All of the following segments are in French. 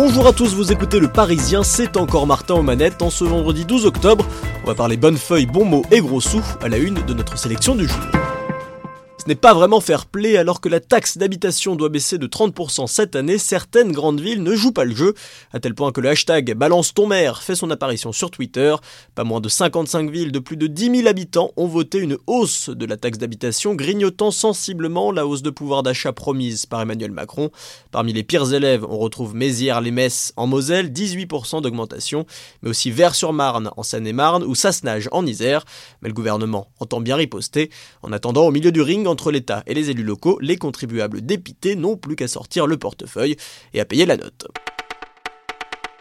Bonjour à tous, vous écoutez Le Parisien, c'est encore Martin aux manettes. En ce vendredi 12 octobre, on va parler bonnes feuilles, bons mots et gros sous à la une de notre sélection du jour. N'est pas vraiment fair play alors que la taxe d'habitation doit baisser de 30% cette année, certaines grandes villes ne jouent pas le jeu, à tel point que le hashtag balance ton maire fait son apparition sur Twitter. Pas moins de 55 villes de plus de 10 000 habitants ont voté une hausse de la taxe d'habitation, grignotant sensiblement la hausse de pouvoir d'achat promise par Emmanuel Macron. Parmi les pires élèves, on retrouve Mézières-les-Messes en Moselle, 18% d'augmentation, mais aussi Vers-sur-Marne en Seine-et-Marne ou Sassenage en Isère. Mais le gouvernement entend bien riposter. En attendant, au milieu du ring, entre l'État et les élus locaux, les contribuables dépités n'ont plus qu'à sortir le portefeuille et à payer la note.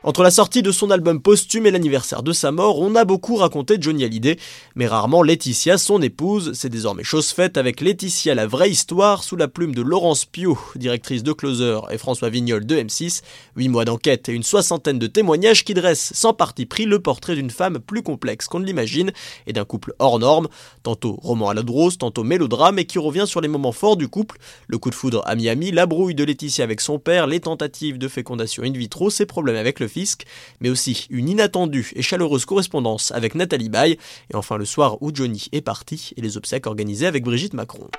Entre la sortie de son album posthume et l'anniversaire de sa mort, on a beaucoup raconté Johnny Hallyday, mais rarement Laetitia, son épouse. C'est désormais chose faite avec Laetitia la vraie histoire sous la plume de Laurence Pio, directrice de Closer, et François Vignol de M6. Huit mois d'enquête et une soixantaine de témoignages qui dressent sans parti pris le portrait d'une femme plus complexe qu'on ne l'imagine et d'un couple hors norme, tantôt roman à la drose, tantôt mélodrame et qui revient sur les moments forts du couple, le coup de foudre à Miami, la brouille de Laetitia avec son père, les tentatives de fécondation in vitro, ses problèmes avec le mais aussi une inattendue et chaleureuse correspondance avec Nathalie Baye, et enfin le soir où Johnny est parti et les obsèques organisées avec Brigitte Macron.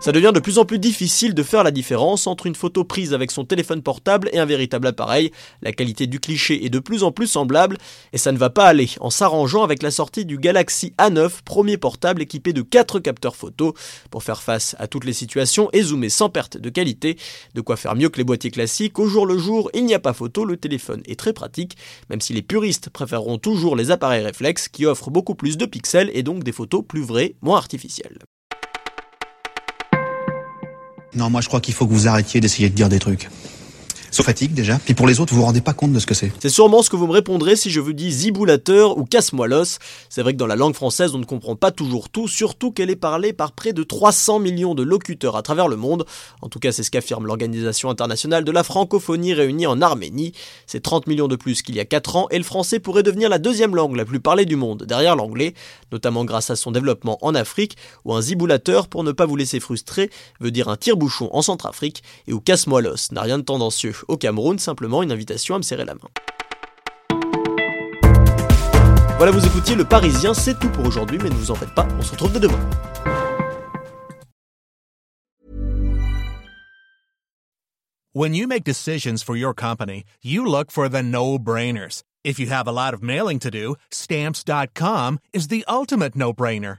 Ça devient de plus en plus difficile de faire la différence entre une photo prise avec son téléphone portable et un véritable appareil. La qualité du cliché est de plus en plus semblable et ça ne va pas aller en s'arrangeant avec la sortie du Galaxy A9, premier portable équipé de 4 capteurs photo pour faire face à toutes les situations et zoomer sans perte de qualité. De quoi faire mieux que les boîtiers classiques. Au jour le jour, il n'y a pas photo, le téléphone est très pratique, même si les puristes préféreront toujours les appareils réflexes qui offrent beaucoup plus de pixels et donc des photos plus vraies, moins artificielles. Non, moi je crois qu'il faut que vous arrêtiez d'essayer de dire des trucs. Sauf fatigue déjà. Puis pour les autres, vous vous rendez pas compte de ce que c'est. C'est sûrement ce que vous me répondrez si je vous dis ziboulateur ou casse-moi l'os. C'est vrai que dans la langue française, on ne comprend pas toujours tout, surtout qu'elle est parlée par près de 300 millions de locuteurs à travers le monde. En tout cas, c'est ce qu'affirme l'Organisation internationale de la francophonie réunie en Arménie. C'est 30 millions de plus qu'il y a 4 ans et le français pourrait devenir la deuxième langue la plus parlée du monde, derrière l'anglais, notamment grâce à son développement en Afrique, où un ziboulateur, pour ne pas vous laisser frustrer, veut dire un tire-bouchon en Centrafrique, et où casse-moi l'os n'a rien de tendancieux au Cameroun, simplement une invitation à me serrer la main. Voilà, vous écoutiez Le Parisien, c'est tout pour aujourd'hui, mais ne vous en faites pas, on se retrouve de demain. When you make decisions for your company, you look for the no-brainers. If you have a lot of mailing to do, stamps.com is the ultimate no-brainer.